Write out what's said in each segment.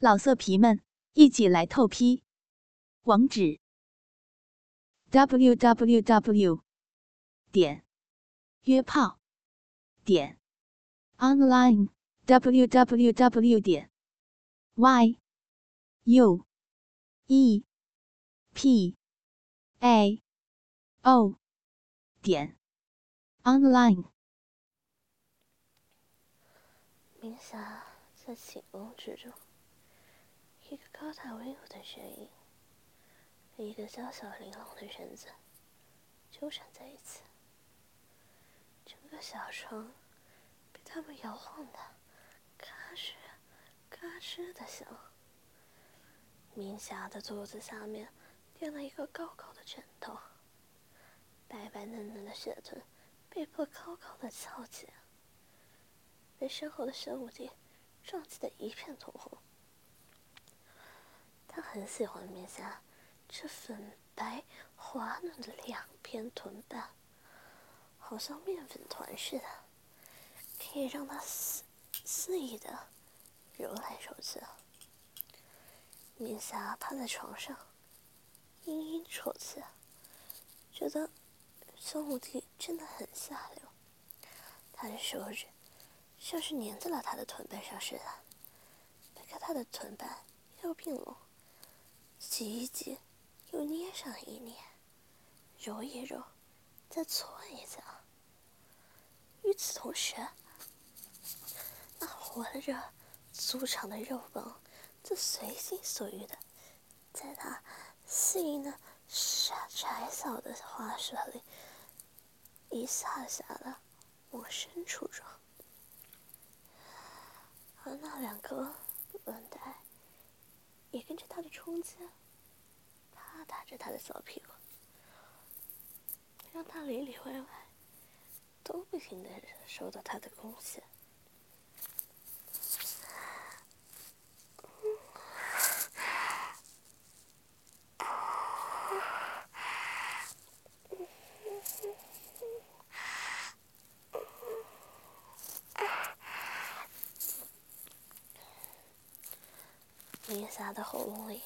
老色皮们，一起来透批！网址：w w w 点约炮点 online w w w 点 y u e p a o 点 online。明霞在寝宫之中。一个高大威武的身影，一个娇小玲珑的身子纠缠在一起，整个小床被他们摇晃的嘎吱嘎吱的响。明霞的肚子下面垫了一个高高的枕头，白白嫩嫩的雪臀被迫高高的翘起，被身后的玄武帝撞击的一片通红。他很喜欢面颊这粉白滑嫩的两片臀瓣，好像面粉团似的，可以让他肆肆意的揉来揉去。面霞趴在床上，嘤嘤抽泣，觉得孙武帝真的很下流。他的手指像是粘在了他的臀瓣上似的，掰开他的臀瓣又并拢。挤一挤，又捏上一捏，揉一揉，再搓一下。与此同时，那活着粗长的肉棒则随心所欲的，在他细嫩窄窄小的花舌里一下下的往深处撞，而那两个轮带。也跟着他的冲击，啪打着他的小屁股，让他里里外外都不停的受到他的攻击。明霞的喉咙里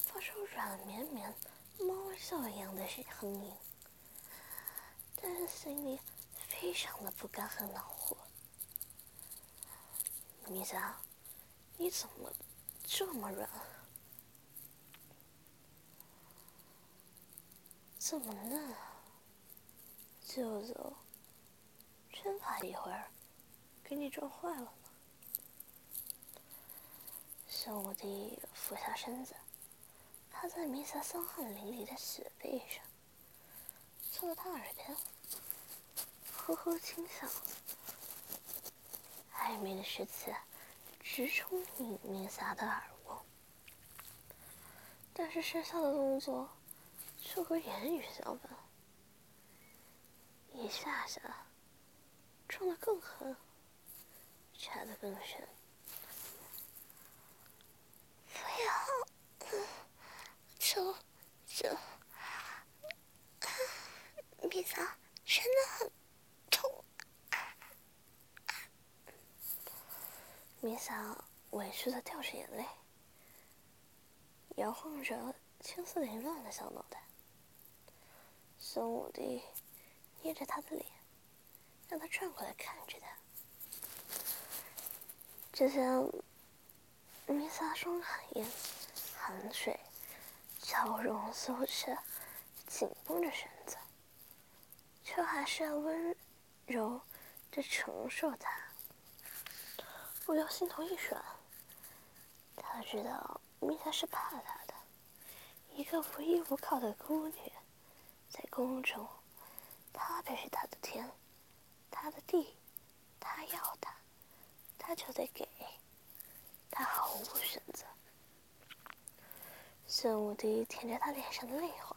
发出软绵绵、猫笑一样的声音，但是心里非常的不甘和恼火。明霞，你怎么这么软？这么嫩啊？舅舅，真怕一会儿给你撞坏了。小武帝俯下身子，趴在弥撒香汗淋漓的雪背上，凑到他耳边，呵呵轻笑。暧昧的诗词直冲弥弥撒的耳窝，但是身下的动作却和言语相反，一下下撞得更狠，插得更深。就就，米嫂真的很痛。米嫂委屈的掉着眼泪，摇晃着青丝凌乱的小脑袋。孙武帝捏着他的脸，让他转过来看着他。只见米嫂双眼含水。笑容羞怯，紧绷着身子，却还是要温柔的承受他。不由心头一软。他知道米娅是怕他的，一个无依无靠的孤女，在宫中，他便是他的天，他的地，他要他，他就得给，他毫无选择。孙武帝舔着他脸上的泪花，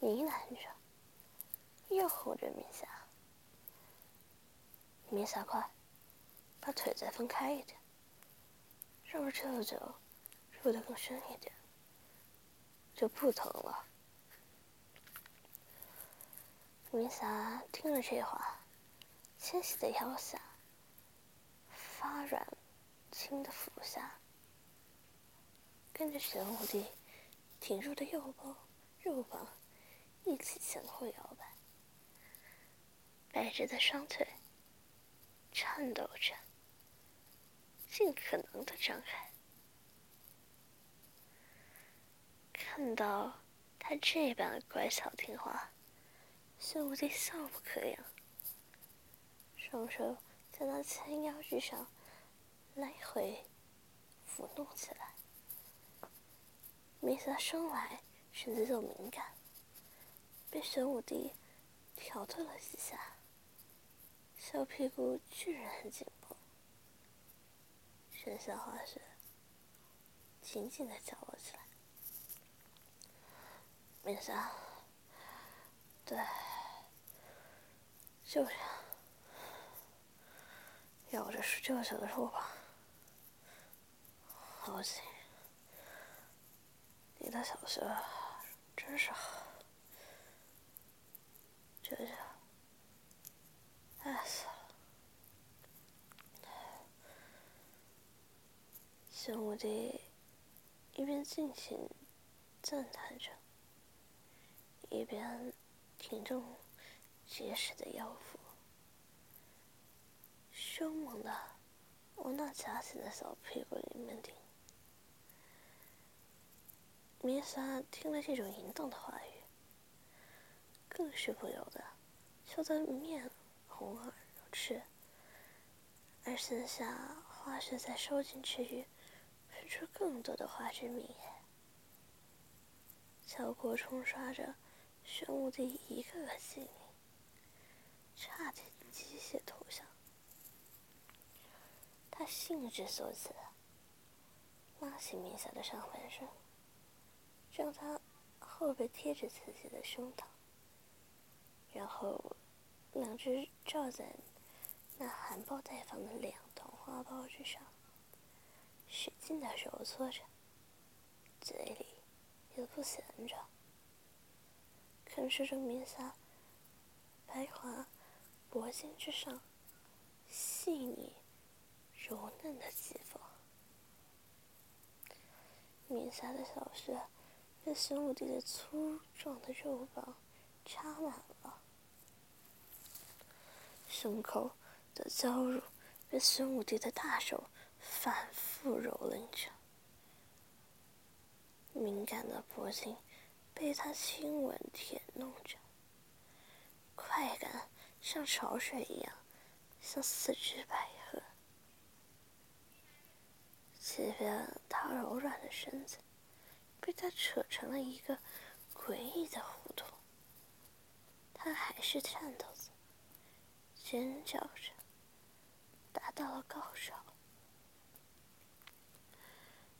呢喃着，又哄着明霞：“明霞，快把腿再分开一点，让舅舅入得更深一点，就不疼了。”明霞听了这话，纤细的腰下发软，轻的俯下，跟着玄武帝挺住的右膀、右膀一起前后摇摆，摆着的双腿颤抖着，尽可能的张开。看到他这般乖巧听话，玄武帝笑不可扬，双手在那前腰之上来回抚弄起来。米萨生来身子就敏感，被玄武帝挑逗了几下，小屁股居然很紧绷，剩下花雪紧紧的叫了起来。米萨，对，就这样，咬着是舅舅的肉吧，好紧。你的小学真是好，舅舅，爱死了。玄武帝一边尽情赞叹着，一边挺动结实的腰腹，凶猛的往那夹紧的小屁股里面顶。米萨听了这种淫荡的话语，更是不由得笑得面红耳赤，而剩下花穴在收紧之余，喷出更多的花之蜜液，效果冲刷着玄武帝一个个心灵，差点机械投降。他兴致所起，拉起米萨的上半身。让他后背贴着自己的胸膛，然后两只罩在那含苞待放的两团花苞之上，使劲的揉搓着，嘴里也不闲着，啃食着米萨白滑脖颈之上细腻柔嫩的肌肤，米萨的小穴。被玄武帝的粗壮的肉棒插满了，胸口的娇乳被玄武帝的大手反复蹂躏着，敏感的脖颈被他亲吻舔弄着，快感像潮水一样像四肢百合，即便他柔软的身子。被他扯成了一个诡异的弧度，他还是颤抖着，尖叫着，达到了高潮。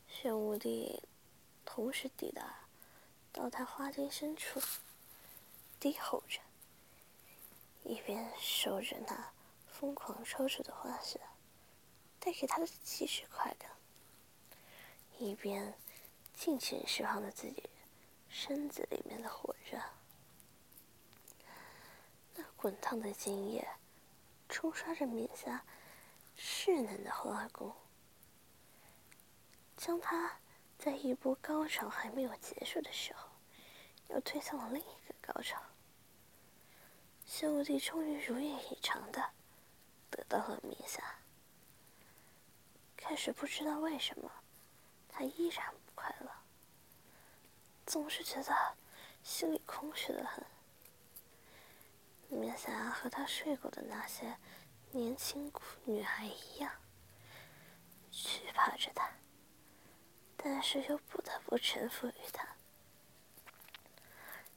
玄武帝同时抵达到他花茎深处，低吼着，一边守着那疯狂抽搐的花穴带给他的极致快感，一边。尽情释放了自己身子里面的火热，那滚烫的精液冲刷着面颊稚嫩的花宫，将他在一波高潮还没有结束的时候，又推向了另一个高潮。玄武帝终于如愿以偿的得到了米萨，开始不知道为什么，他依然。快乐，总是觉得心里空虚的很。也想要和他睡过的那些年轻女孩一样，惧怕着他，但是又不得不臣服于他。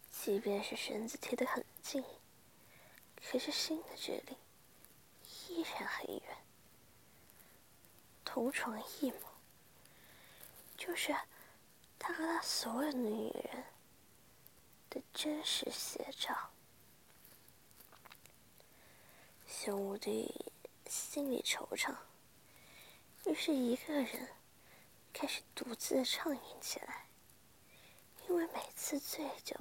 即便是身子贴得很近，可是心的距离依然很远。同床异梦，就是。他和他所有的女人的真实写照。小无敌心里惆怅，于是一个人开始独自畅饮起来。因为每次醉酒，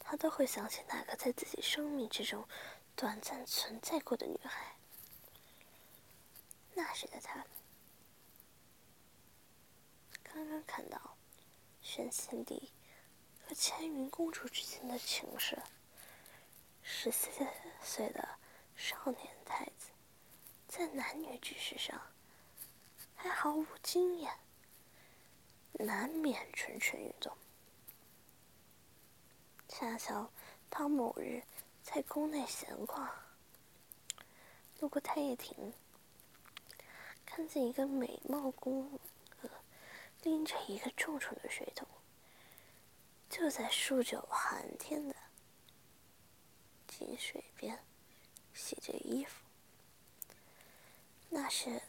他都会想起那个在自己生命之中短暂存在过的女孩。那时的他。刚刚看到玄贤帝和千云公主之间的情事。十四岁的少年太子，在男女之事上还毫无经验，难免蠢蠢欲动。恰巧他某日在宫内闲逛，路过太液亭，看见一个美貌宫娥拎着一个重重的水桶，就在数九寒天的。井水边洗着衣服，那是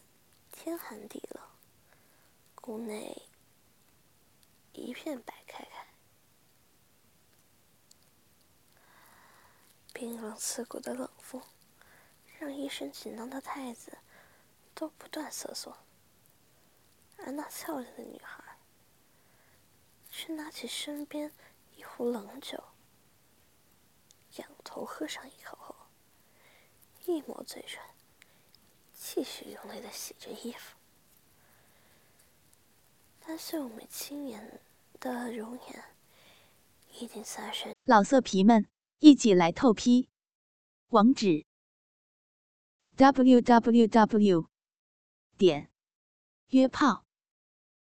天寒地冷，宫内一片白开开，冰冷刺骨的冷风让一身紧张的太子都不断瑟缩，而那俏丽的女孩却拿起身边一壶冷酒。仰头喝上一口后，一抹嘴唇，继续用力的洗着衣服。但秀美轻颜的容颜，已经洒身。老色皮们，一起来透批！网址：w w w 点约炮